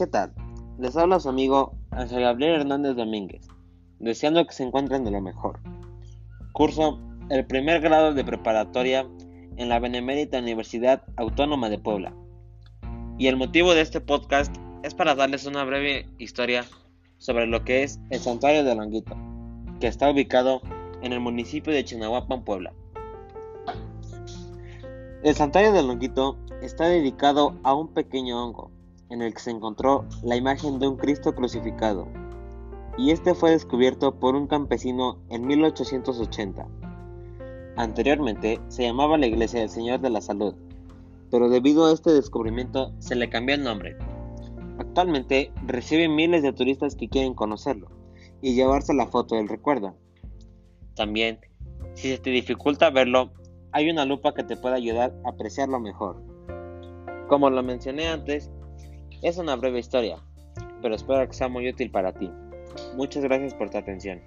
¿Qué tal? Les habla su amigo Ángel Gabriel Hernández Domínguez, deseando que se encuentren de lo mejor. Curso el primer grado de preparatoria en la Benemérita Universidad Autónoma de Puebla. Y el motivo de este podcast es para darles una breve historia sobre lo que es el Santuario de Longuito, que está ubicado en el municipio de Chinahuapan, Puebla. El Santuario de Longuito está dedicado a un pequeño hongo, en el que se encontró la imagen de un Cristo crucificado, y este fue descubierto por un campesino en 1880. Anteriormente se llamaba la Iglesia del Señor de la Salud, pero debido a este descubrimiento se le cambió el nombre. Actualmente recibe miles de turistas que quieren conocerlo y llevarse la foto del recuerdo. También, si se te dificulta verlo, hay una lupa que te puede ayudar a apreciarlo mejor. Como lo mencioné antes, es una breve historia, pero espero que sea muy útil para ti. Muchas gracias por tu atención.